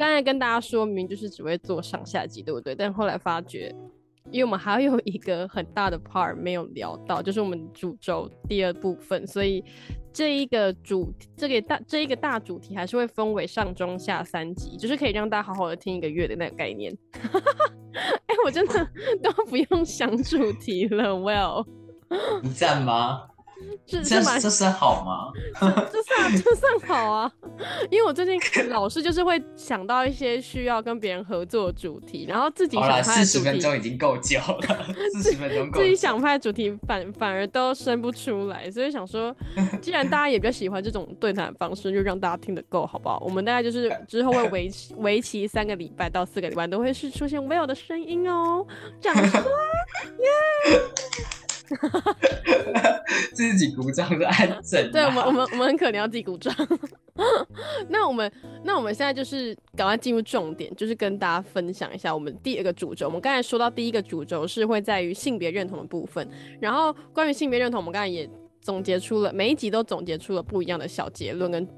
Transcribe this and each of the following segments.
刚才跟大家说明就是只会做上下集，对不对？但后来发觉，因为我们还有一个很大的 part 没有聊到，就是我们主轴第二部分，所以这一个主这个大这一个大主题还是会分为上中下三集，就是可以让大家好好的听一个月的那个概念。哎，我真的都不用想主题了，Well，你赞吗？这这这算好吗？这算这算好啊，因为我最近老是就是会想到一些需要跟别人合作的主题，然后自己想拍四十分钟已经够久了，四十分钟 自己想拍的主题反反而都生不出来，所以想说，既然大家也比较喜欢这种对谈方式，就让大家听得够好不好？我们大概就是 之后会维持为期三个礼拜到四个礼拜都会是出现 Will 的声音哦，掌声耶！自己鼓掌是安 整。对我们，我们，我们很可能要自己鼓掌。那我们，那我们现在就是赶快进入重点，就是跟大家分享一下我们第二个主轴。我们刚才说到第一个主轴是会在于性别认同的部分，然后关于性别认同，我们刚才也总结出了每一集都总结出了不一样的小结论跟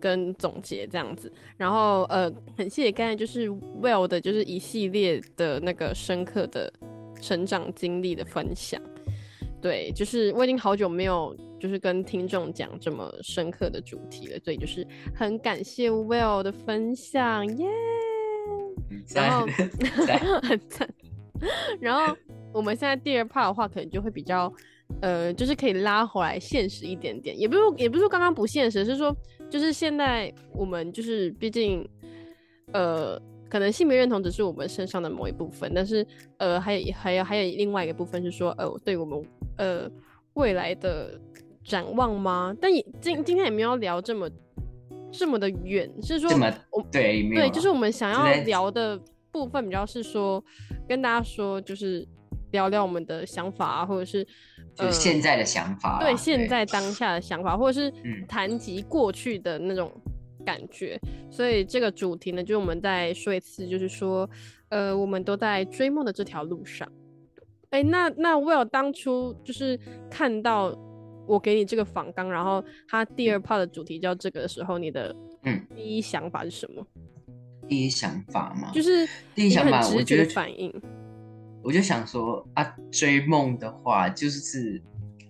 跟总结这样子。然后呃，很谢谢刚才就是 Well 的，就是一系列的那个深刻的成长经历的分享。对，就是我已经好久没有就是跟听众讲这么深刻的主题了，所以就是很感谢 Will 的分享，耶！然后 很赞。然后我们现在第二 part 的话，可能就会比较呃，就是可以拉回来现实一点点，也不是也不是说刚刚不现实，是说就是现在我们就是毕竟呃。可能性别认同只是我们身上的某一部分，但是呃，还有还有还有另外一个部分是说，呃，对我们呃未来的展望吗？但也今今天也没有聊这么这么的远，是说我对对，就是我们想要聊的部分比较是说跟大家说，就是聊聊我们的想法啊，或者是就现在的想法，对现在当下的想法，或者是谈及过去的那种。感觉，所以这个主题呢，就我们再说一次，就是说，呃，我们都在追梦的这条路上。哎，那那 Will 当初就是看到我给你这个访纲，然后他第二 part 的主题叫这个的时候，你的嗯第一想法是什么？第一想法吗？就是第一想法，我觉得反应，我就想说啊，追梦的话就是。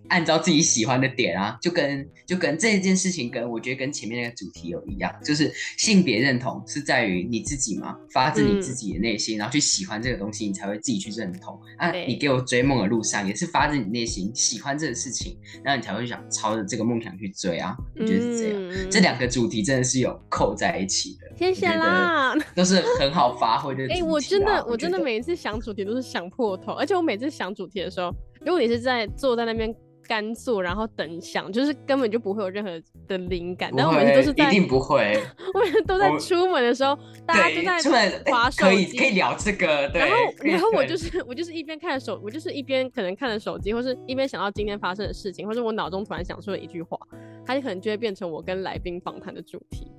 按照自己喜欢的点啊，就跟就跟这件事情跟我觉得跟前面那个主题有一样，就是性别认同是在于你自己嘛，发自你自己的内心，然后去喜欢这个东西，你才会自己去认同。啊，你给我追梦的路上也是发自你内心喜欢这个事情，然后你才会想朝着这个梦想去追啊。我觉得是这样，这两个主题真的是有扣在一起的。谢谢啦，都是很好发挥的。哎，我真的我真的每一次想主题都是想破头，而且我每次想主题的时候，如果你是在坐在那边。干坐，然后等想，就是根本就不会有任何的灵感。但我每次都是在，一定不会。我每次都在出门的时候，大家都在出门滑手机，可以可以聊这个。然后，然后我就是我就是一边看手，我就是一边可能看着手机，或是一边想到今天发生的事情，或者我脑中突然想出了一句话，它就可能就会变成我跟来宾访谈的主题。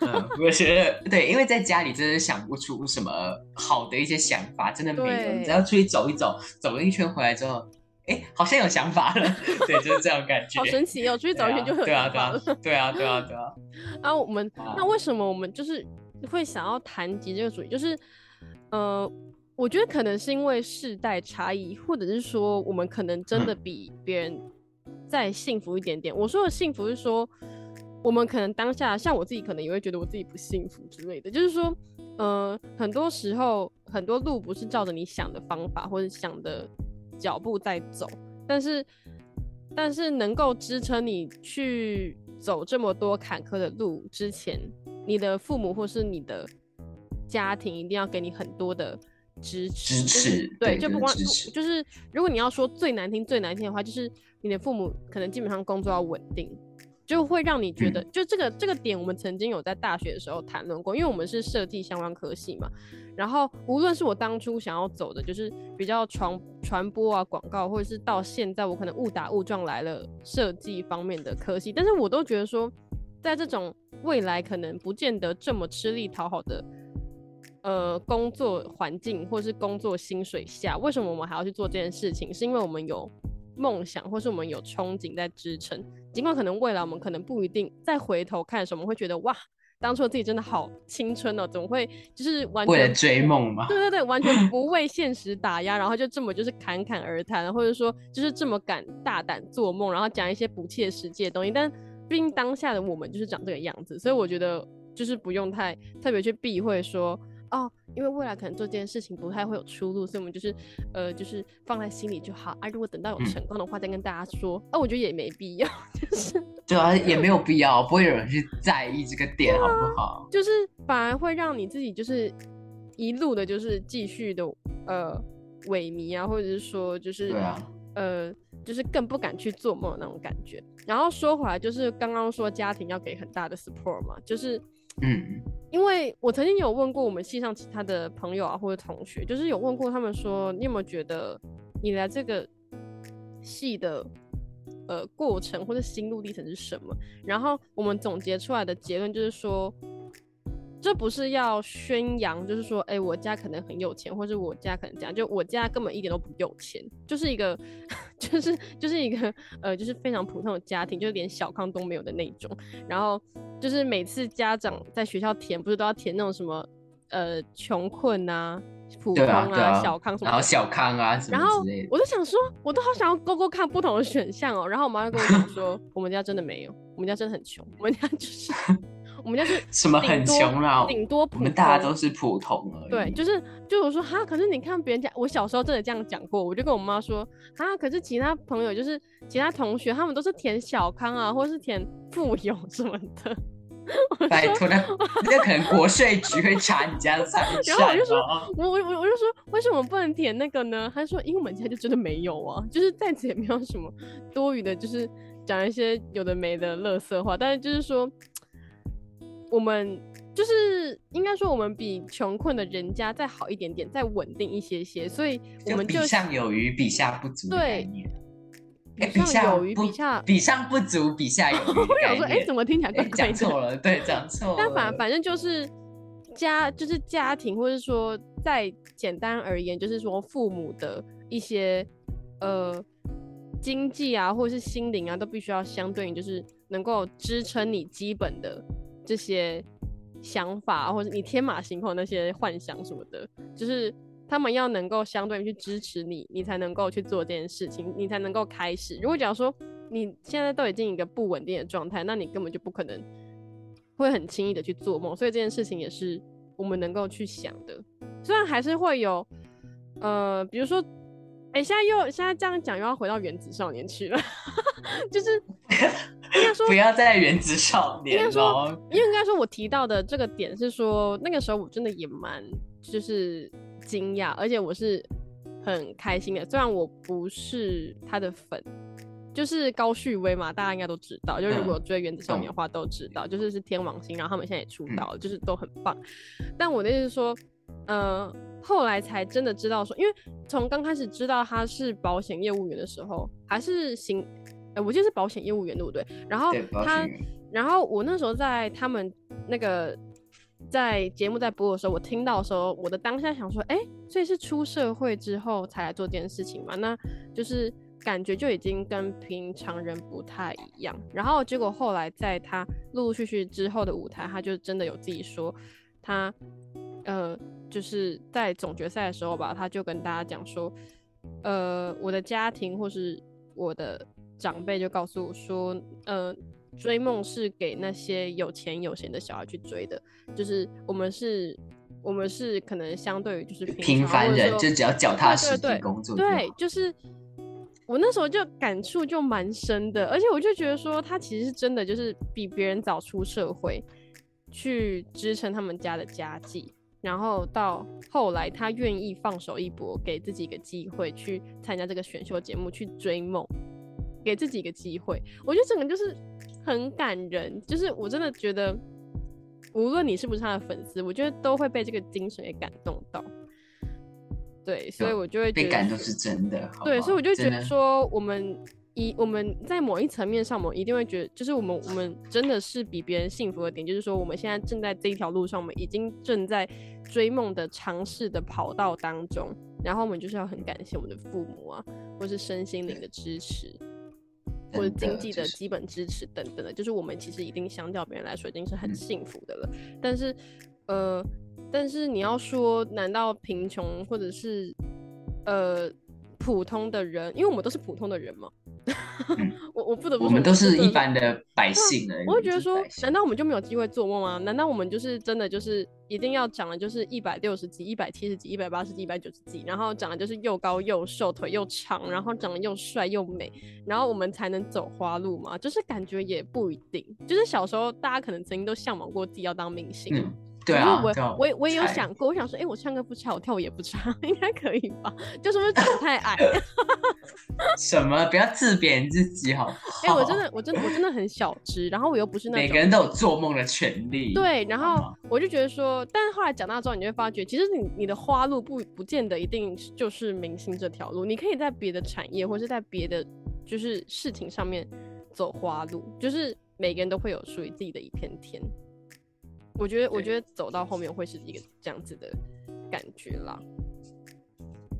我觉得对，因为在家里真的想不出什么好的一些想法，真的没有。只要出去走一走，走了一圈回来之后。哎，好像有想法了，对，就是这样感觉。好神奇哦，出去走一圈就很有想法了。对啊，对啊，对啊。啊，我们那为什么我们就是会想要谈及这个主题？就是，呃，我觉得可能是因为世代差异，或者是说我们可能真的比别人再幸福一点点。我说的幸福是说，我们可能当下，像我自己，可能也会觉得我自己不幸福之类的。就是说，呃，很多时候很多路不是照着你想的方法或者想的。脚步在走，但是，但是能够支撑你去走这么多坎坷的路之前，你的父母或是你的家庭一定要给你很多的支持。支持，对，就不光就是，如果你要说最难听、最难听的话，就是你的父母可能基本上工作要稳定。就会让你觉得，就这个这个点，我们曾经有在大学的时候谈论过，因为我们是设计相关科系嘛。然后，无论是我当初想要走的，就是比较传传播啊、广告，或者是到现在我可能误打误撞来了设计方面的科系，但是我都觉得说，在这种未来可能不见得这么吃力讨好的呃工作环境或是工作薪水下，为什么我们还要去做这件事情？是因为我们有。梦想，或是我们有憧憬在支撑，尽管可能未来我们可能不一定再回头看的时候，我们会觉得哇，当初自己真的好青春哦，怎么会就是完为了追梦嘛，对对对，完全不为现实打压，然后就这么就是侃侃而谈，或者说就是这么敢大胆做梦，然后讲一些不切实际的东西。但毕竟当下的我们就是长这个样子，所以我觉得就是不用太特别去避讳说哦，因为未来可能做这件事情不太会有出路，所以我们就是呃就是放在心里就好啊。如果等到有嗯成功的话，再跟大家说。啊，我觉得也没必要，就是对啊，也没有必要，不会有人去在意这个点，好不好？就是反而会让你自己就是一路的，就是继续的呃萎靡啊，或者是说就是对啊，呃就是更不敢去做梦的那种感觉。然后说回来，就是刚刚说家庭要给很大的 support 嘛，就是嗯，因为我曾经有问过我们系上其他的朋友啊或者同学，就是有问过他们说，你有没有觉得你来这个系的呃过程或者心路历程是什么？然后我们总结出来的结论就是说，这不是要宣扬，就是说，哎、我家可能很有钱，或者我家可能这样，就我家根本一点都不有钱，就是一个，就是就是一个呃，就是非常普通的家庭，就是连小康都没有的那种。然后就是每次家长在学校填，不是都要填那种什么呃穷困啊、普通对啊，啊，小康什么。然后小康啊什然后我就想说，我都好想要勾勾看不同的选项哦。然后我妈就跟我讲说，我们家真的没有，我们家真的很穷，我们家就是 我们家是 什么很穷啦，顶多普我们大家都是普通而已。对，就是就我说哈，可是你看别人家，我小时候真的这样讲过，我就跟我妈说哈，可是其他朋友就是其他同学，他们都是填小康啊，或是填富有什么的。拜托，那那可能国税局会查你家的财产然后我就说我我我就说为什么不能填那个呢？他说因为我们家就真的没有啊，就是在此也没有什么多余的，就是讲一些有的没的乐色话，但是就是说我们就是应该说我们比穷困的人家再好一点点，再稳定一些些，所以我就比们就上有余，比下不足对。哎，比上下有余不比下比上不足，比下有余 我想说，哎。怎么听起来怪哎，怪的？讲错了，对，讲错了。但反反正就是家，就是家庭，或者说再简单而言，就是说父母的一些呃经济啊，或者是心灵啊，都必须要相对应，就是能够支撑你基本的这些想法，或者你天马行空那些幻想什么的，就是。他们要能够相对去支持你，你才能够去做这件事情，你才能够开始。如果假如说你现在都已经一个不稳定的状态，那你根本就不可能会很轻易的去做梦，所以这件事情也是我们能够去想的。虽然还是会有，呃，比如说，哎、现在又现在这样讲，又要回到原子少年去了，就是 应该说不，要再原子少年应该说哦。因为应该说我提到的这个点是说，那个时候我真的也蛮就是惊讶，而且我是很开心的。虽然我不是他的粉，就是高旭威嘛，大家应该都知道。就如果追原子少年的话，都知道，就是是天王星，然后他们现在也出道了，就是都很棒。但我的意思是说，呃，后来才真的知道说，因为从刚开始知道他是保险业务员的时候，还是行，呃，我记得是保险业务员对不对？然后他然后我那时候在他们那个在节目在播的时候，我听到的时候，我的当下想说，哎，所以是出社会之后才来做这件事情嘛？那就是感觉就已经跟平常人不太一样。然后结果后来在他陆陆续续之后的舞台，他就真的有自己说，他呃就是在总决赛的时候吧，他就跟大家讲说，呃，我的家庭或是我的长辈就告诉我说，呃，追梦是给那些有钱有闲的小孩去追的，就是我们是，我们是可能相对于就是平常凡人，就只要脚踏实地工作。对，就是我那时候就感触就蛮深的，而且我就觉得说，他其实是真的就是比别人早出社会，去支撑他们家的家计，然后到后来他愿意放手一搏，给自己一个机会去参加这个选秀节目，去追梦，给自己一个机会，我觉得整个就是很感人，就是我真的觉得，无论你是不是他的粉丝，我觉得都会被这个精神给感动到。对，所以我就会觉被得感动是真的。对，所以我就觉得说，我们一我们在某一层面上，我们一定会觉得，就是我们我们真的是比别人幸福的点，就是说我们现在正在这一条路上，我们已经正在追梦的尝试的跑道当中，然后我们就是要很感谢我们的父母啊，或是身心灵的支持。或者经济的基本支持等等的，就是我们其实已经相较别人来说已经是很嗯幸福的了。但是，呃，但是你要说，难道贫穷或者是呃普通的人，因为我们都是普通的人嘛，嗯 我我不得不说，我们都是一般的百姓而已。我会觉得说难道我们就没有机会做梦吗？难道我们就是真的就是一定要长的就是一百六十几、一百七十几、一百八十几、一百九十几，然后长得就是又高又瘦，腿又长，然后长得又帅又美，然后我们才能走花路嘛？就是感觉也不一定。就是小时候大家可能曾经都向往过自己要当明星，嗯，对啊，我我也我也有想过，我想说，哎、我唱歌不差，我跳舞也不差，应该可以吧？就是不是长得太矮？什么？不要自贬自己好不哎、好？我真的我真的我真的很小只，然后我又不是那种每个人都有做梦的权利。对，然后我就觉得说，但是后来长大之后，你就会发觉，其实你你的花路不不见得一定就是明星这条路，你可以在别的产业或是在别的就是事情上面走花路，就是每个人都会有属于自己的一片天。我觉得，我觉得走到后面会是一个这样子的感觉啦。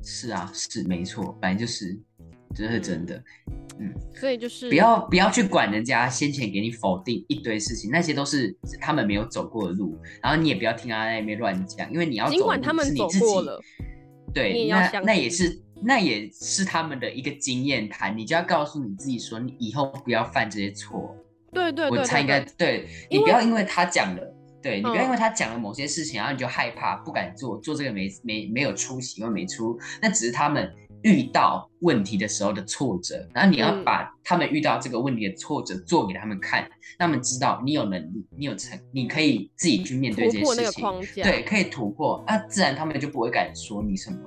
是啊，是没错，本来就是，这是真的。嗯所以就是不要不要去管人家先前给你否定一堆事情，那些都是他们没有走过的路，然后你也不要听他在那边乱讲，因为你要尽走的路管他们走是你自己过了，对，那那也是那也是他们的一个经验谈，你就要告诉你自己说，你以后不要犯这些错。对对对我猜应该对你不要因为他讲了，对你不要因嗯。为他讲了某些事情，然后你就害怕不敢做，做这个没没没有出息因为没出，那只是他们遇到问题的时候的挫折，然后你要嗯。把他们遇到这个问题的挫折做给他们看，让他们知道你有能力，你有成，你可以自己去面对这些事情，框。架，对，可以突破，那自然他们就不会敢说你什么。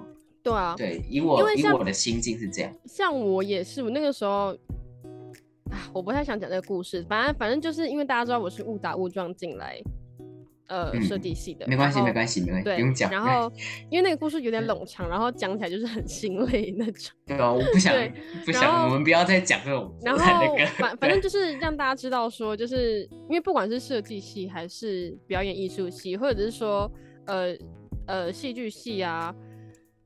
对啊，对，以我以我的心境是这样，像我也是，我那个时候啊，我不太想讲这个故事，反正反正就是因为大家知道我是误打误撞进来呃嗯设计系的，没关系，没关系，没关系，不用讲。然后 因为那个故事有点冗长，然后讲起来就是很 心累那种。对啊，我不想不想，我们不要再讲这种然 后，反反正就是让大家知道说，就是因为不管是设计系还是表演艺术系，或者是说呃呃戏剧系啊、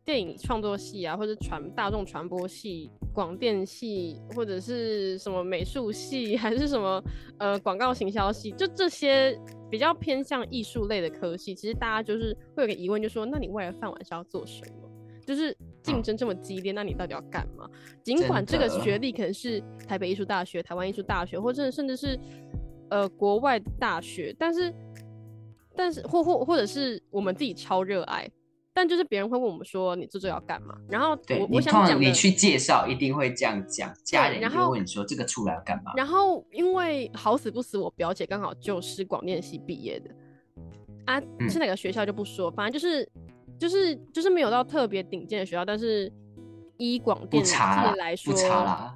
电影创作系啊，或者传大众传播系、广电系，或者是什么美术系，还是什么呃广告行销系，就这些比较偏向艺术类的科系，其实大家就是会有个疑问，就说那你未来饭碗是要做什么？就是竞争这么激烈，那你到底要干嘛？尽管这个学历可能是台北艺术大学、台湾艺术大学，或者甚至是呃国外大学，但是但是或或或者是我们自己超热爱，但就是别人会问我们说你做这周要干嘛？然后我我想讲你去介绍一定会这样讲，家人然后就会问你说这个出来要干嘛？然后因为好死不死，我表姐刚好就是广电系毕业的啊，嗯是哪个学校就不说，反正就是就是就是没有到特别顶尖的学校，但是以广电这个来说，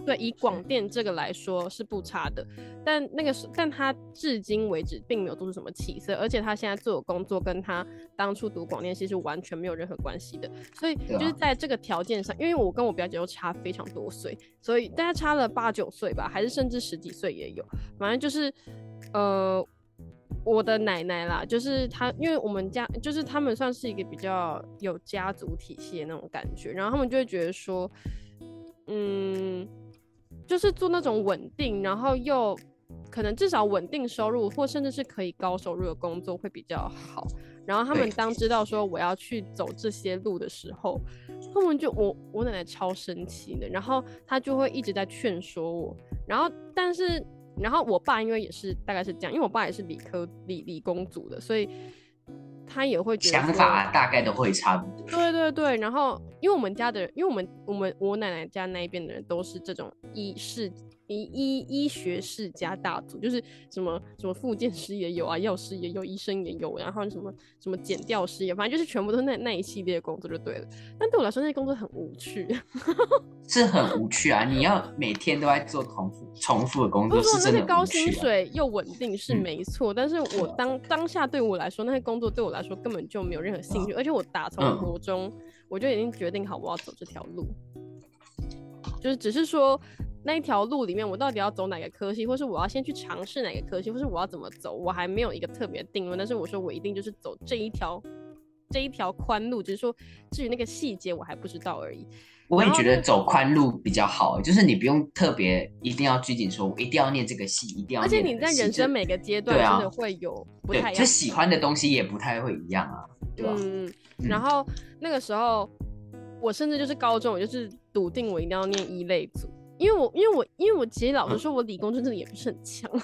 对，以广电这个来说是不差的，但那个是，但他至今为止并没有做出什么起色，而且他现在做的工作跟他当初读广电系是完全没有任何关系的，所以就是在这个条件上，因为我跟我表姐又差非常多岁，所以大家差了八九岁吧，还是甚至十几岁也有，反正就是呃。我的奶奶啦，就是她，因为我们家就是他们算是一个比较有家族体系的那种感觉，然后他们就会觉得说，嗯，就是做那种稳定，然后又可能至少稳定收入，或甚至是可以高收入的工作会比较好。然后他们当知道说我要去走这些路的时候，他们就我我奶奶超生气的，然后她就会一直在劝说我，然后但是然后我爸因为也是大概是这样，因为我爸也是理科理理工组的，所以他也会觉得想法大概都会差不多。对对对，然后因为我们家的人，因为我们我们我奶奶家那一边的人都是这种医世医医医学世家大族，就是什么什么复健师也有啊，药师也有，医生也有，然后什么什么剪掉师也，反正就是全部都是那那一系列的工作就对了。但对我来说，那些工作很无趣。是很无趣啊！你要每天都在做重复重复的工作，不是那些高。薪水又稳定是嗯没错，但是我当当下对我来说，那些工作对我来说根本就没有任何兴趣，而且我打从嗯国中我就已经决定好我要走这条路，就是只是说那一条路里面我到底要走哪个科系，或是我要先去尝试哪个科系，或是我要怎么走，我还没有一个特别定论。但是我说我一定就是走这一条这一条宽路，只是说至于那个细节我还不知道而已。我也觉得走宽路比较好，就是你不用特别一定要拘谨，说我一定要念这个系，一定要。而且你在人生每个阶段真的会有不太一样，就喜欢的东西也不太会一样啊，对吧？嗯，然后那个时候我甚至就是高中，我就是笃定我一定要念一类组，因为我因为我因为我其实老实说，我理工真的也不是很强。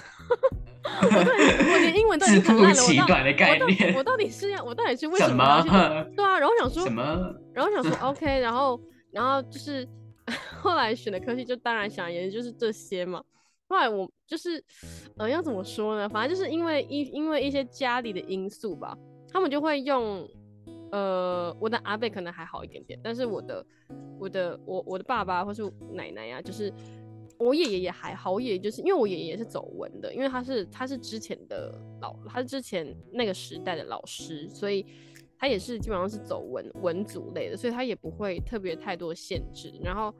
我 连英文都很烂了，我到底是要我到底是为什么？对啊，然后想说什么？然后想说 OK，然后然后就是 后来选的科系就当然想研究就是这些嘛。后来我就是呃要怎么说呢？反正就是因为一因为一些家里的因素吧，他们就会用呃我的阿贝可能还好一点点，但是我的我的我我的爸爸或是奶奶呀，就是。我爷爷也还好，我爷爷就是因为我爷爷是走文的，因为他是他是之前的老，他是之前那个时代的老师，所以他也是基本上是走文文组类的，所以他也不会特别太多限制。然后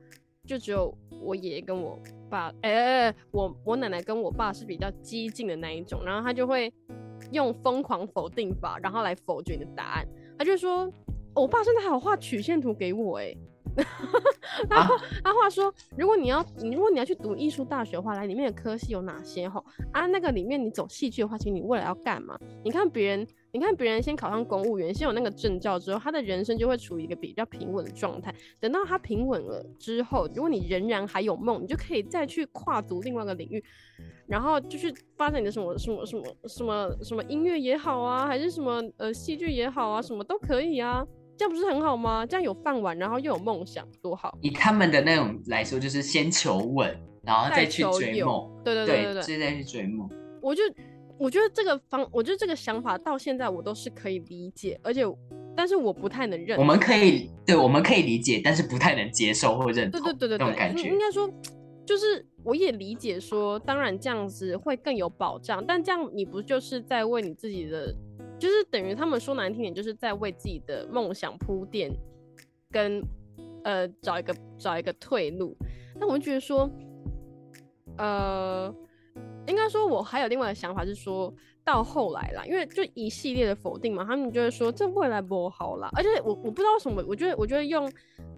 就只有我爷爷跟我爸，哎，我我奶奶跟我爸是比较激进的那一种，然后他就会用疯狂否定法，然后来否决你的答案。他就说，我爸甚至还有画曲线图给我，哎。他他话说，如果你要你如果你要去读艺术大学的话，来里面的科系有哪些？哈啊，那个里面你走戏剧的话，其实你未来要干嘛？你看别人，你看别人先考上公务员，先有那个证照之后，他的人生就会处于一个比较平稳的状态。等到他平稳了之后，如果你仍然还有梦，你就可以再去跨足另外一个领域，然后就是发展你的什么什么什么什么什么音乐也好啊，还是什么呃戏剧也好啊，什么都可以啊。这样不是很好吗？这样有饭碗，然后又有梦想，多好！以他们的那种来说，就是先求稳，然后再去追梦。对对对对对，再去追梦。我就我觉得这个方，我觉得这个想法到现在我都是可以理解，而且但是我不太能认。我们可以对，我们可以理解，但是不太能接受或认同。对对对对对，那种感觉应该说，就是我也理解说，当然这样子会更有保障，但这样你不就是在为你自己的？就是等于他们说难听点，就是在为自己的梦想铺垫，跟呃找一个找一个退路。但我觉得说，呃，应该说我还有另外的想法是说，到后来啦，因为就一系列的否定嘛，他们就会说这未来不好啦。而且我我不知道为什么，我觉得我觉得用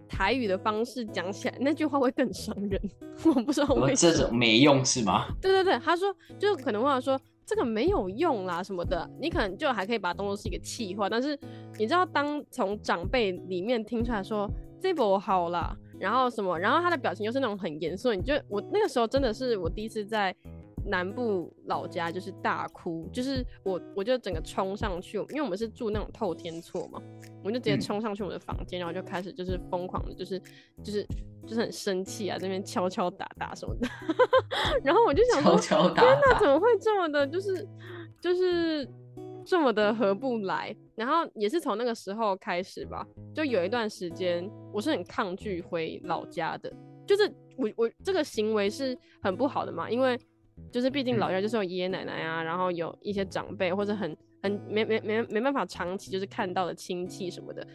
台语的方式讲起来，那句话会更伤人。我不知道为什么这种没用是吗？对对对，他说就可能会说。这个没有用啦，什么的，你可能就还可以把它当做是一个气话，但是你知道，当从长辈里面听出来说这不好啦，然后什么，然后他的表情又是那种很严肃，你就我那个时候真的是我第一次在。南部老家就是大哭，就是我我就整个冲上去，因为我们是住那种透天厝嘛，我就直接冲上去我的房间，然后就开始就是疯狂的，就是就是就是很生气啊，这边敲敲打打什么的，然后我就想说，天哪，怎么会这么的，就是就是这么的合不来？然后也是从那个时候开始吧，就有一段时间我是很抗拒回老家的，就是我我这个行为是很不好的嘛，因为。就是毕竟老家就是有爷爷奶奶啊，然后有一些长辈或者很很没没没没办法长期就是看到的亲戚什么的，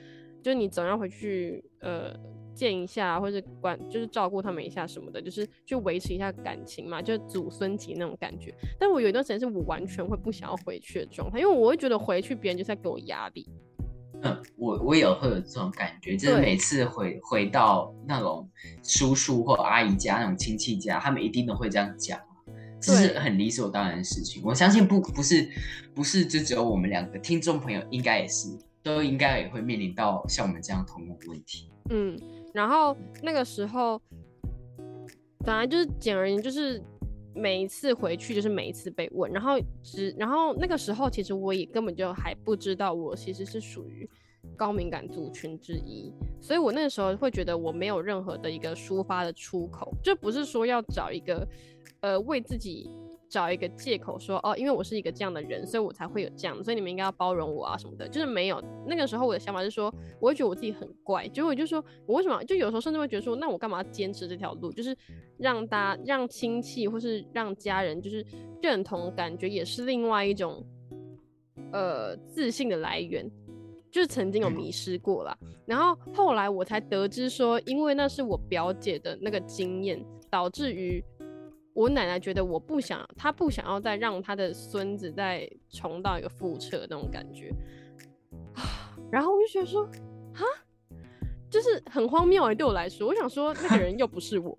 就是你总要回去呃见一下或者管就是照顾他们一下什么的，就是去维持一下感情嘛，就祖孙情那种感觉。但我有一段时间是我完全会不想要回去的状态，因为我会觉得回去别人就在给我压力。嗯，我我也会有这种感觉，就是每次回回到那种叔叔或阿姨家那种亲戚家，他们一定都会这样讲。这是很理所当然的事情，我相信不不是不是就只有我们两个听众朋友，应该也是都应该也会面临到像我们这样同样的问题。嗯，然后那个时候，本来就是简而言就是每一次回去就是每一次被问，然后只然后那个时候其实我也根本就还不知道我其实是属于高敏感族群之一，所以我那个时候会觉得我没有任何的一个抒发的出口，就不是说要找一个。呃，为自己找一个借口说哦，因为我是一个这样的人，所以我才会有这样，所以你们应该要包容我啊什么的，就是没有。那个时候我的想法是说，我会觉得我自己很怪，结果我就说我为什么？就有时候甚至会觉得说，那我干嘛要坚持这条路？就是让大家、让亲戚或是让家人就是认同，感觉也是另外一种呃自信的来源。就是曾经有迷失过了，然后后来我才得知说，因为那是我表姐的那个经验，导致于。我奶奶觉得我不想，她不想要再让她的孙子再重蹈一个覆辙那种感觉，然后我就觉得说，哈，就是很荒谬哎，对我来说，我想说那个人又不是我，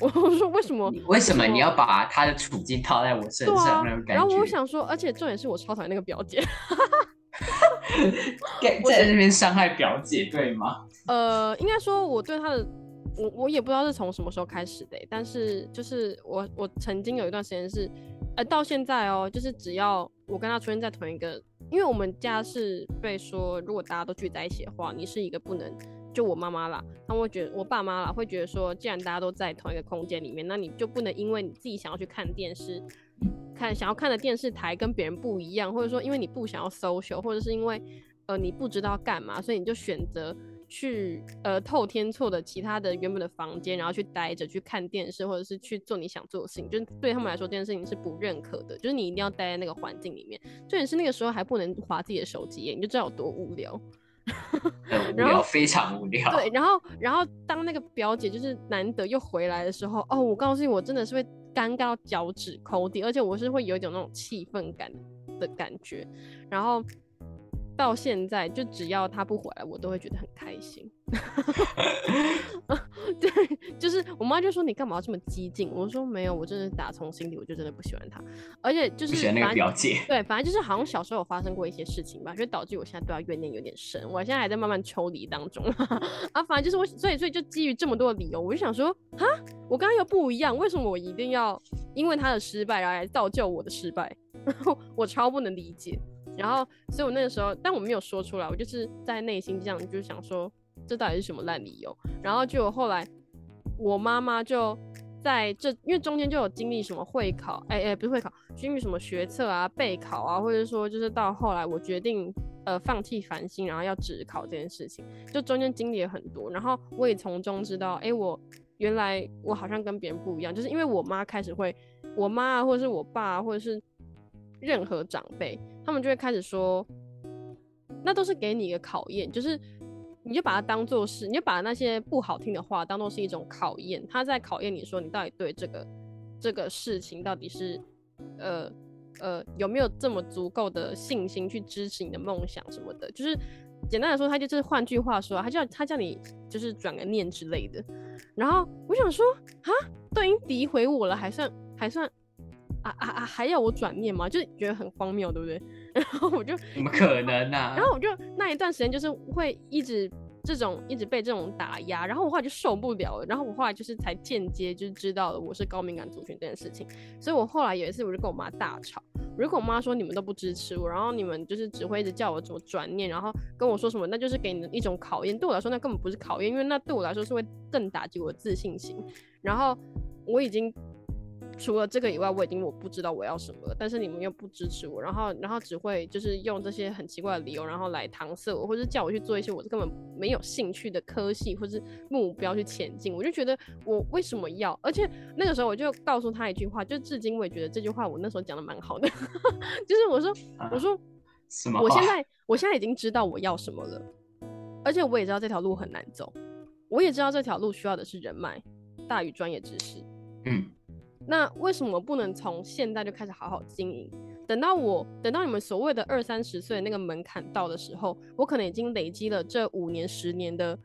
我我说为什么？为什么你要把他的处境套在我身上那种感觉？然后我想说，而且重点是我超讨厌那个表姐 在那边伤害表姐，对吗？呃，应该说我对他的。我我也不知道是从什么时候开始的，但是就是我我曾经有一段时间是，呃，到现在哦，就是只要我跟他出现在同一个，因为我们家是被说，如果大家都聚在一起的话，你是一个不能，就我妈妈啦，他们会觉得我爸妈啦会觉得说，既然大家都在同一个空间里面，那你就不能因为你自己想要去看电视，看想要看的电视台跟别人不一样，或者说因为你不想要 social，或者是因为呃你不知道干嘛，所以你就选择。去呃透天错的其他的原本的房间，然后去待着去看电视，或者是去做你想做的事情，就是对他们来说这件事情是不认可的，就是你一定要待在那个环境里面。重点是那个时候还不能划自己的手机，你就知道有多无聊。然后，非常无聊。对，然后然后当那个表姐就是难得又回来的时候，哦，我告诉你，我真的是会尴尬到脚趾抠地，而且我是会有一种那种气氛感的感觉，然后。到现在，就只要他不回来，我都会觉得很开心。对，就是我妈就说你干嘛要这么激进？我说没有，我真的打从心底我就真的不喜欢他，而且就是喜欢那个表姐。对，反正就是好像小时候有发生过一些事情吧，就导致我现在对他怨念有点深。我现在还在慢慢抽离当中 啊，反正就是我，所以所以就基于这么多的理由，我就想说哈，我刚刚又不一样，为什么我一定要因为他的失败然后来造就我的失败？然 后我超不能理解。然后，所以我那个时候，但我没有说出来，我就是在内心这样，就是想说，这到底是什么烂理由？然后就后来，我妈妈就在这，因为中间就有经历什么会考，哎哎，不是会考，经历什么学测啊、备考啊，或者说就是到后来我决定呃放弃繁星，然后要只考这件事情，就中间经历了很多。然后我也从中知道，哎，我原来我好像跟别人不一样，就是因为我妈开始会，我妈啊，或者是我爸，或者是任何长辈。他们就会开始说，那都是给你一个考验，就是你就把它当做是，你就把那些不好听的话当做是一种考验，他在考验你说你到底对这个这个事情到底是呃呃有没有这么足够的信心去支持你的梦想什么的，就是简单来说，他就是换句话说，他叫他叫你就是转个念之类的。然后我想说啊，都已经诋毁我了，还算还算。啊啊啊！还要我转念吗？就是觉得很荒谬，对不对？然后我就怎么可能呢？然后我就那一段时间就是会一直这种一直被这种打压，然后我后来就受不了了。然后我后来就是才间接就是知道了我是高敏感族群这件事情。所以我后来有一次我就跟我妈大吵，如果我妈说你们都不支持我，然后你们就是只会一直叫我怎么转念，然后跟我说什么，那就是给你们一种考验。对我来说那根本不是考验，因为那对我来说是会更打击我的自信心。然后我已经。除了这个以外，我已经我不知道我要什么了。但是你们又不支持我，然后然后只会就是用这些很奇怪的理由，然后来搪塞我，或者叫我去做一些我根本没有兴趣的科系或是目标去前进。我就觉得我为什么要？而且那个时候我就告诉他一句话，就至今我也觉得这句话我那时候讲的蛮好的，就是我说我说我现在我现在已经知道我要什么了，而且我也知道这条路很难走，我也知道这条路需要的是人脉大于专业知识。嗯。那为什么不能从现在就开始好好经营？等到我等到你们所谓的二三十岁那个门槛到的时候，我可能已经累积了这五年十年的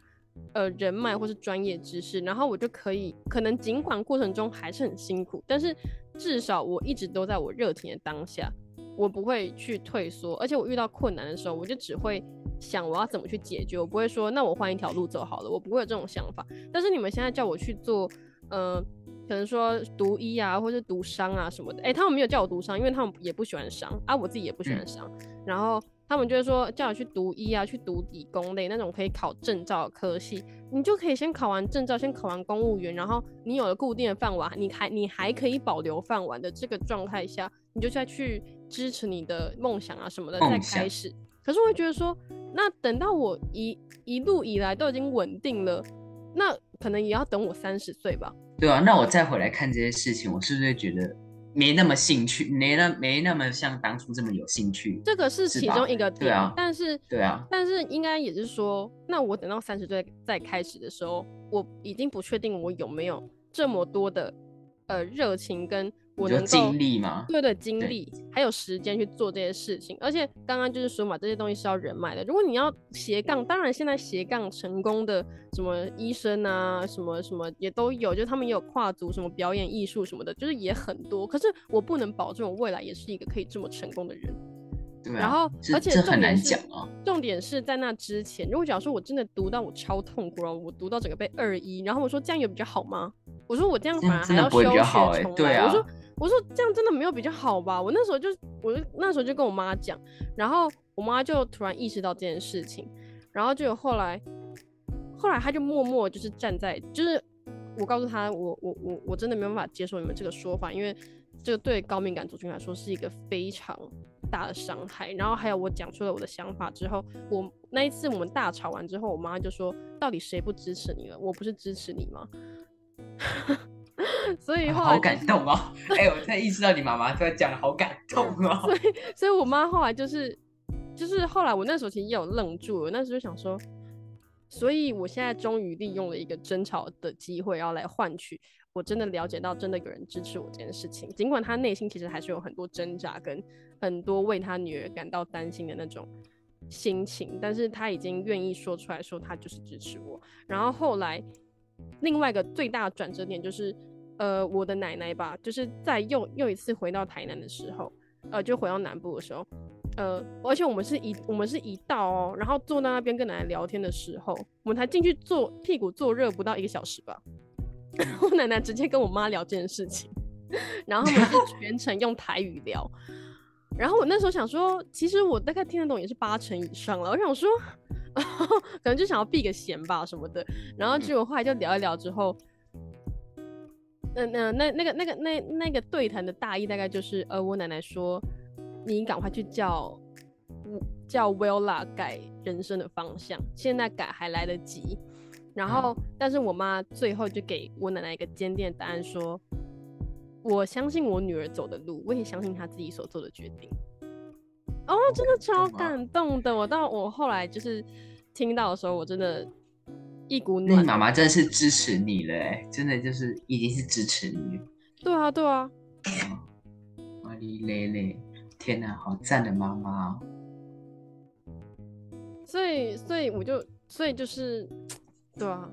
呃人脉或是专业知识，然后我就可以可能尽管过程中还是很辛苦，但是至少我一直都在我热情的当下，我不会去退缩，而且我遇到困难的时候，我就只会想我要怎么去解决，我不会说那我换一条路走好了，我不会有这种想法。但是你们现在叫我去做，嗯。可能说读医啊，或者读商啊什么的，哎，他们没有叫我读商，因为他们也不喜欢商啊，我自己也不喜欢商。然后他们就是说叫我去读医啊，去读理工类那种可以考证照的科系，你就可以先考完证照，先考完公务员，然后你有了固定的饭碗，你还你还可以保留饭碗的这个状态下，你就再去支持你的梦想啊什么的再开始。可是我会觉得说，那等到我一一路以来都已经稳定了，那可能也要等我三十岁吧。对啊，那我再回来看这些事情，我是不是觉得没那么兴趣，没那没那么像当初这么有兴趣？这个是其中一个点，对啊。但是，对啊，但是应该也是说，那我等到三十岁再开始的时候，我已经不确定我有没有这么多的呃热情跟我能够尽力吗？对对，精对力还有时间去做这些事情，而且刚刚就是说嘛，这些东西是要人脉的。如果你要斜杠，当然现在斜杠成功的什么医生啊，什么什么也都有，就他们也有跨足什么表演艺术什么的，就是也很多。可是我不能保证我未来也是一个可以这么成功的人。对啊，然后而且很难重点是讲啊。重点是在那之前，如果假如说我真的读到我超痛苦，然后我读到整个被二一，然后我说这样有比较好吗？我说我这样反而还要休学重对啊来我说我说这样真的没有比较好吧？我那时候就我就那时候就跟我妈讲，然后我妈就突然意识到这件事情，然后就有后来后来她就默默就是站在就是我告诉她我我我我真的没有办法接受你们这个说法，因为这个对高敏感族群来说是一个非常大的伤害。然后还有我讲出了我的想法之后，我那一次我们大吵完之后，我妈就说：“到底谁不支持你了？我不是支持你吗？”所以后来、好感动哦！哎、我才意识到你妈妈在讲，好感动哦。所以，所以我妈后来就是，就是后来我那时候其实也有愣住，我那时候就想说，所以我现在终于利用了一个争吵的机会，要来换取我真的了解到真的有人支持我这件事情，尽管她内心其实还是有很多挣扎跟很多为她女儿感到担心的那种心情，但是他已经愿意说出来说他就是支持我。然后后来另外一个最大的转折点就是，呃，我的奶奶吧，就是在又又一次回到台南的时候，呃，就回到南部的时候，呃，而且我们是一我们是一到哦，然后坐在那边跟奶奶聊天的时候，我们才进去坐屁股坐热不到一个小时吧，我奶奶直接跟我妈聊这件事情，然后他们是全程用台语聊。然后我那时候想说，其实我大概听得懂也是八成以上了。我想说，可能就想要避个嫌吧什么的。然后结果后来就聊一聊之后，那那那那个那个那那个对谈的大意大概就是，呃，我奶奶说，你赶快去叫叫 Willa 改人生的方向，现在改还来得及。然后，但是我妈最后就给我奶奶一个坚定的答案说。我相信我女儿走的路，我也相信她自己所做的决定。哦，真的超感动的。我到我后来就是听到的时候，我真的一股暖。妈妈真的是支持你了、欸，真的就是已经是支持你了。对啊，对啊。哇哩嘞嘞，天哪，好赞的妈妈哦！所以，所以我就，所以就是，对啊，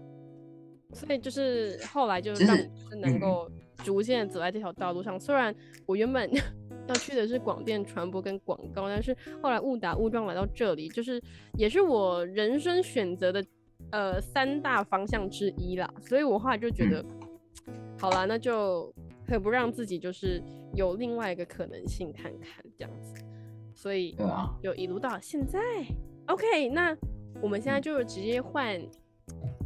所以就是后来就就是让我是能嗯够逐渐走在这条道路上。虽然我原本 要去的是广电传播跟广告，但是后来误打误撞来到这里，就是也是我人生选择的呃三大方向之一啦。所以我后来就觉得，好啦，那就何不让自己就是有另外一个可能性看看这样子。所以就一路到现在。OK，那我们现在就直接换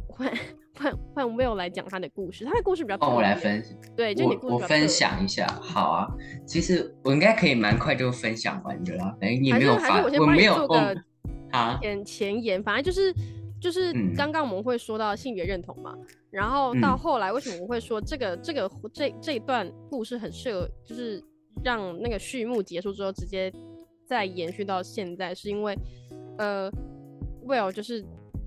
换换换 Will 来讲他的故事，他的故事比较特换我来分享，对，就你故事我我分享一下，好啊。其实我应该可以蛮快就分享完的啦，反正也没有发，我没有我做个啊，前前言，反正就是就是嗯刚刚我们会说到性别认同嘛，然后到嗯后来为什么我会说这个这个这这一段故事很适合，就是让那个序幕结束之后直接再延续到现在，是因为呃，Will 就是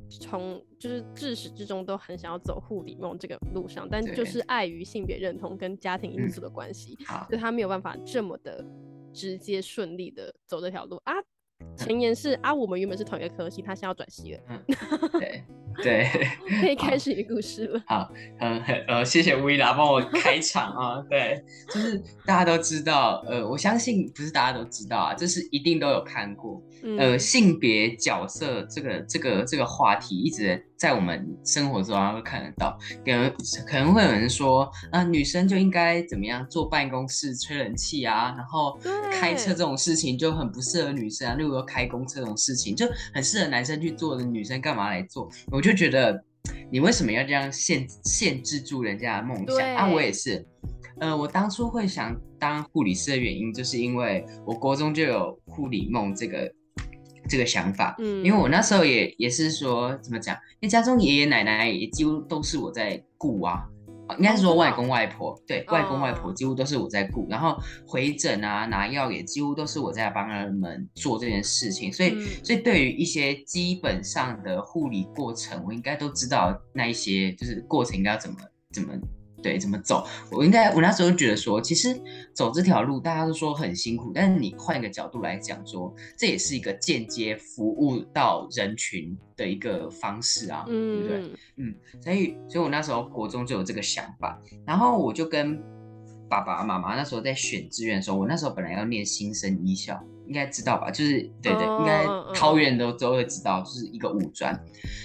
从就是至始至终都很想要走护理梦这个路上，但就是碍于性别认同跟家庭因嗯素的关系，好所以他没有办法这么的直接顺利的走这条路啊。前言是啊，我们原本是同一个科系，他现在要转系了，嗯对对。可以开始你的故事了。好，很呃，谢谢薇拉帮我开场啊。对，就是大家都知道，呃，我相信不是大家都知道啊，就是一定都有看过。嗯，呃，性别角色这个这个这个话题一直在我们生活中会看得到。可能可能会有人说，啊、女生就应该怎么样坐办公室吹冷气啊，然后开车这种事情就很不适合女生啊。例如说开公车这种事情，就很适合男生去做的，女生干嘛来做？我就觉得，你为什么要这样限限制住人家的梦想啊？我也是。呃，我当初会想当护理师的原因，就是因为我国中就有护理梦这个这个想法。嗯，因为我那时候也也是说怎么讲，因为家中爷爷奶奶也几乎都是我在顾啊，啊应该是说外公外婆，对外公外婆哦几乎都是我在顾，然后回诊啊拿药也几乎都是我在帮他们做这件事情，所以、嗯。所以对于一些基本上的护理过程，我应该都知道那一些就是过程应该要怎么怎么对，怎么走？我应该我那时候觉得说，其实走这条路大家都说很辛苦，但是你换一个角度来讲，说这也是一个间接服务到人群的一个方式啊，对不对？嗯，所以所以我那时候国中就有这个想法，然后我就跟爸爸妈妈那时候在选志愿的时候，我那时候本来要念新生医校。应该知道吧？就是对对，应该桃园都都会知道，就是一个五专。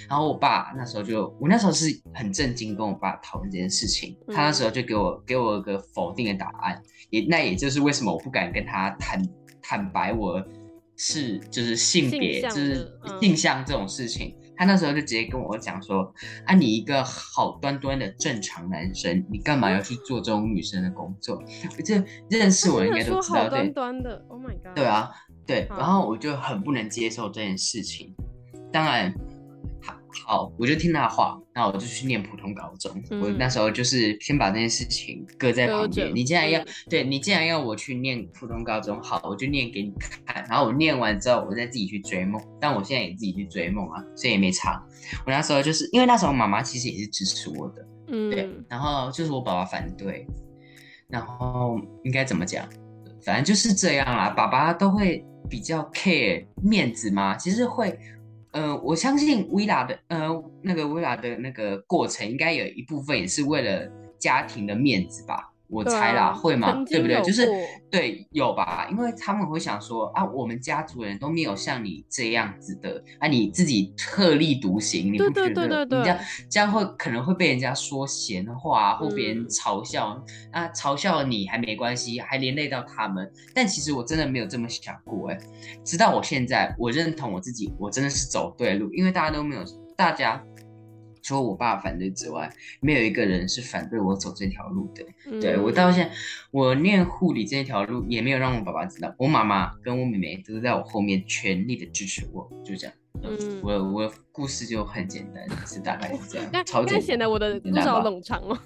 然后我爸那时候就，我那时候是很震惊，跟我爸讨论这件事情。他那时候就给我给我一个否定的答案，也那也就是为什么我不敢跟他坦坦白我是就是性别就是性向这种事情。他那时候就直接跟我讲说：“啊，你一个好端端的正常男生，你干嘛要去做这种女生的工作？”这认识我应该都知道，对。端端的，Oh my god！对啊，对。然后我就很不能接受这件事情。当然。好，我就听他的话，那我就去念普通高中。我那时候就是先把那件事情搁在旁边。你既然要对你既然要我去念普通高中，好，我就念给你看。然后我念完之后，我再自己去追梦。但我现在也自己去追梦啊，所以也没差。我那时候就是因为那时候妈妈其实也是支持我的，嗯，对。然后就是我爸爸反对，然后应该怎么讲？反正就是这样啦。爸爸都会比较 care 面子嘛，其实会。呃，我相信薇拉的，呃，那个薇拉的那个过程，应该有一部分也是为了家庭的面子吧。我猜啦，会吗？对不对？就是对，有吧？因为他们会想说啊，我们家族人都没有像你这样子的啊，你自己特立独行，你不觉得？你这样这样会可能会被人家说闲话，或别人嘲笑啊，嘲笑你还没关系，还连累到他们。但其实我真的没有这么想过，哎，直到我现在，我认同我自己，我真的是走对路，因为大家都没有，大家。除了我爸反对之外，没有一个人是反对我走这条路的。对我到现在，我念护理这条路也没有让我爸爸知道，我妈妈跟我妹妹都是在我后面全力的支持我，就这样。嗯，我我故事就很简单，是大概是这样，超简单。显得我的故事好冗长哦。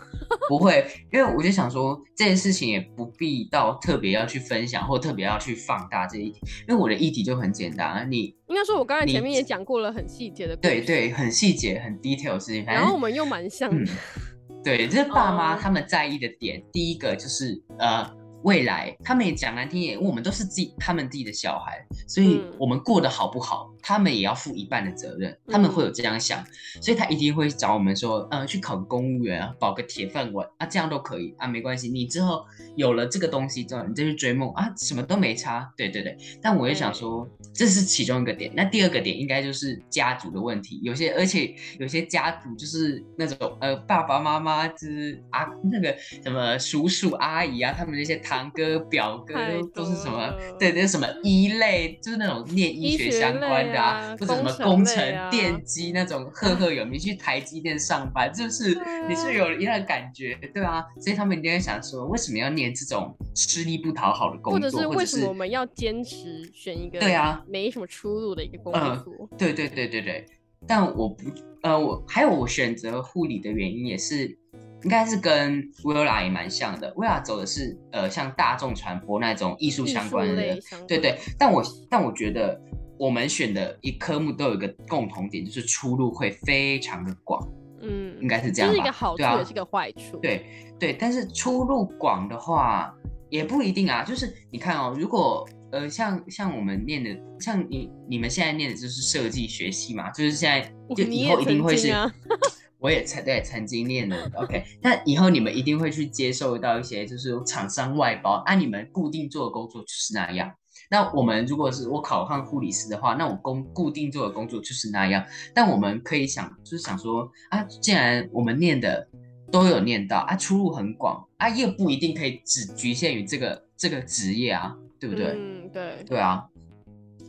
不会，因为我就想说这件事情也不必到特别要去分享，或特别要去放大这一点，因为我的议题就很简单。你应该说，我刚才前面也讲过了很细节的，对对，很细节、很 detail 的事情。然后我们又蛮像的，对，就是爸妈他们在意的点，第一个就是呃。未来，他们也讲难听点，我们都是自己他们自己的小孩，所以我们过得好不好，他们也要负一半的责任。他们会有这样想，所以他一定会找我们说，呃，去考个公务员啊，保个铁饭碗啊，这样都可以啊，没关系。你之后有了这个东西之后，你再去追梦啊，什么都没差。对对对，但我也想说，这是其中一个点。那第二个点应该就是家族的问题，有些而且有些家族就是那种呃爸爸妈妈就是啊那个什么叔叔阿姨啊，他们那些。堂哥、表哥都是什么？对，那什么一类，就是那种念医学相关的啊，或者什么工程、电机那种赫赫有名，去台积电上班，就是你是有一样的感觉，对啊？所以他们一定会想说，为什么要念这种吃力不讨好的工作？或者是为什么我们要坚持选一个对啊没什么出路的一个工作？对对对对对。但我不呃，我还有我选择护理的原因也是。应该是跟薇拉也蛮像的，薇拉走的是呃像大众传播那种艺术相关的，对对。但我但我觉得我们选的一科目都有一个共同点，就是出路会非常的广，嗯，应该是这样吧？是一个好处也是个坏处，对对。但是出路广的话也不一定啊，就是你看哦，如果呃像像我们念的，像你你们现在念的就是设计学系嘛，就是现在就以后一定会是。我也曾对曾经念的，OK。那以后你们一定会去接受到一些，就是厂商外包，按你们固定做的工作就是那样。那我们如果是我考上护理师的话，那我工固定做的工作就是那样。但我们可以想，就是想说啊，既然我们念的都有念到啊，出路很广啊，又不一定可以只局限于这个这个职业啊，对不对？嗯，对，对啊。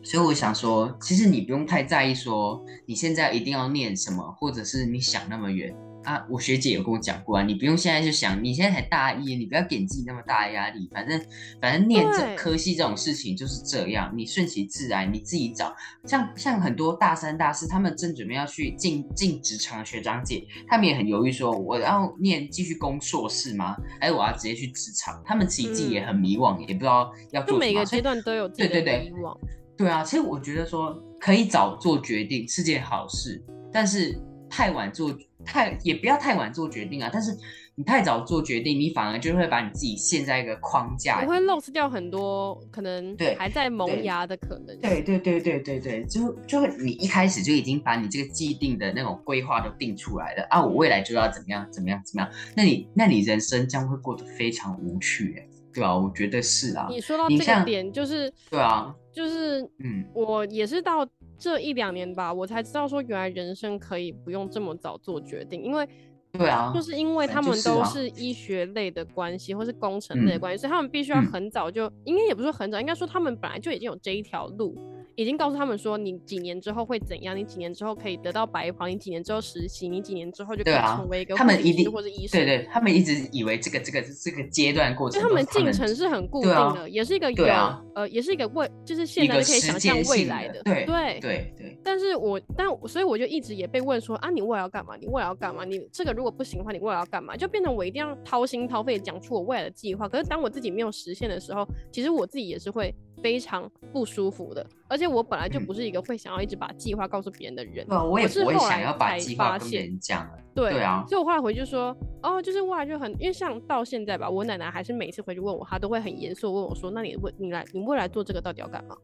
所以我想说，其实你不用太在意说你现在一定要念什么，或者是你想那么远啊。我学姐有跟我讲过啊，你不用现在就想，你现在才大一，你不要给自己那么大的压力。反正反正念这科系这种事情就是这样，你顺其自然，你自己找。像像很多大三、大四，他们正准备要去进进职场的学长姐，他们也很犹豫，说我要念继续攻硕士吗？还是我要直接去职场？他们其实自己也很迷惘，也不知道要做什么。每个阶段都有对对对迷惘。对啊，其实我觉得说可以早做决定是件好事，但是太晚做，太也不要太晚做决定啊。但是你太早做决定，你反而就会把你自己陷在一个框架里，你会 lose 掉很多可能对还在萌芽的可能性。对对对对对对，就就会你一开始就已经把你这个既定的那种规划都定出来了啊，我未来就要怎么样怎么样怎么样，那你那你人生将会过得非常无趣，哎，对吧、我觉得是啊，你说到这个点，就是对啊，就是嗯，我也是到这一两年吧，我才知道说原来人生可以不用这么早做决定，因为对啊，就是因为他们都是医学类的关系，或是工程类的嗯关系，所以他们必须要嗯。很早就，应该也不是说很早，应该说他们本来就已经有这一条路，已经告诉他们说你几年之后会怎样，你几年之后可以得到白袍，你几年之后实习，你几年之后就可以成为一个他们一定或者医生。对对，他们一直以为这个这个这个阶段过程就他们进程是很固定的，也是一个有、对啊呃，也是一个未，就是现在就可以想象未来的，对对对，但是我，但所以我就一直也被问说啊，你未来要干嘛？你未来要干嘛？你这个如果不行的话，你未来要干嘛？就变成我一定要掏心掏肺讲出我未来的计划。可是当我自己没有实现的时候，其实我自己也是会非常不舒服的。而且我本来就嗯不是一个会想要一直把计划告诉别人的人。我也不会是后来想要把计划发跟别人讲，对对啊所以我后来回去就说，哦，就是未来就很，因为像到现在吧，我奶奶还是每次回去问我，她都会很严肃问我说，那你未你来你未来做这个到底要干嘛？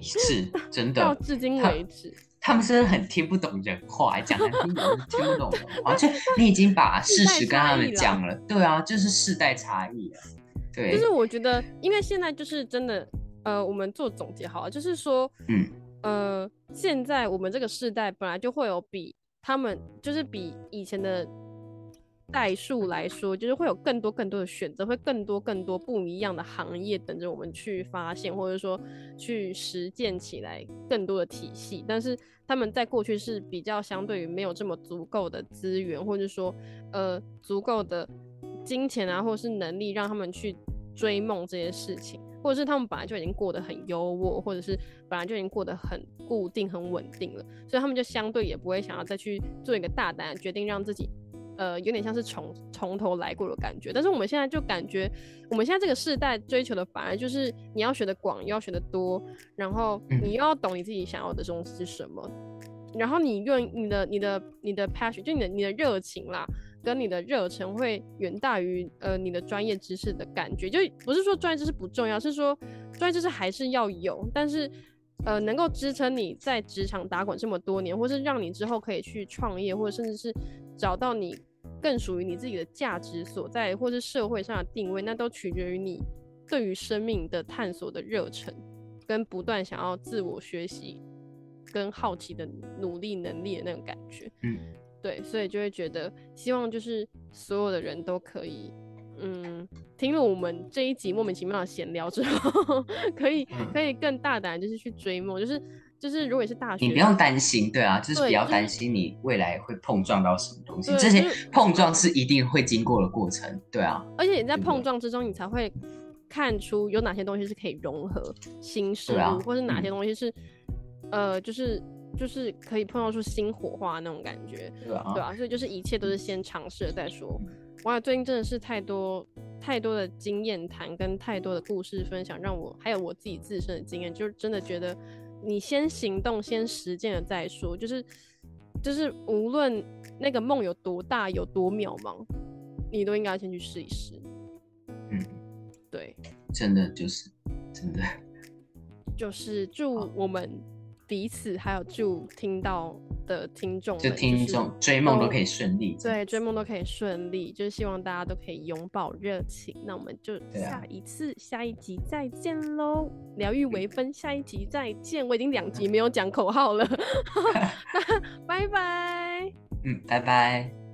是真的。到至今为止，他们是很听不懂人话，讲难听点是听不懂人话，就 你已经把事实跟他们讲了，对啊，就是世代差异啊，对，就是我觉得，因为现在就是真的，呃，我们做总结好了，就是说，嗯，呃，现在我们这个世代本来就会有比他们，就是比以前的代数来说，就是会有更多更多的选择，会更多更多不一样的行业等着我们去发现，或者说去实践起来更多的体系。但是他们在过去是比较相对于没有这么足够的资源，或者说呃足够的金钱啊，或者是能力让他们去追梦这些事情，或者是他们本来就已经过得很优渥，或者是本来就已经过得很固定、很稳定了，所以他们就相对也不会想要再去做一个大胆决定，让自己呃有点像是从从头来过的感觉。但是我们现在就感觉，我们现在这个世代追求的反而就是你要学的广，要学的多，然后嗯。你又要懂你自己想要的东西是什么，然后你愿你的你的你的 passion 就你的你的热情啦，跟你的热忱会远大于呃你的专业知识的感觉，就不是说专业知识不重要，是说专业知识还是要有，但是呃能够支撑你在职场打滚这么多年，或是让你之后可以去创业，或者甚至是找到你更属于你自己的价值所在，或是社会上的定位，那都取决于你对于生命的探索的热忱，跟不断想要自我学习跟好奇的努力能力的那种感觉。嗯，对，所以就会觉得希望就是所有的人都可以，嗯，听了我们这一集莫名其妙的闲聊之后，可以嗯可以更大胆，就是去追梦，就是就是如果是大学，你不用担心，对啊，就是不要对就是担心你未来会碰撞到什么东西，这些碰撞是一定会经过的过程，对啊，而且你在碰撞之中，你才会看出有哪些东西是可以融合新事物，啊或是哪嗯些东西是，呃，就是就是可以碰撞出新火花那种感觉，对啊，对啊，所以就是一切都是先尝试了再说。哇，最近真的是太多太多的经验谈跟太多的故事分享，让我还有我自己自身的经验，就是真的觉得你先行动、先实践了再说，就是就是无论那个梦有多大、有多渺茫，你都应该先去试一试。嗯，对，真的就是真的，就是祝我们彼此，还有祝听到的听众们，就听是众追梦都都可以顺利，对，追梦都可以顺利，就是希望大家都可以拥抱热情。那我们就下一次、下一集再见喽！疗愈微分，下一集再见。我已经两集没有讲口号了，那拜拜。嗯，拜拜。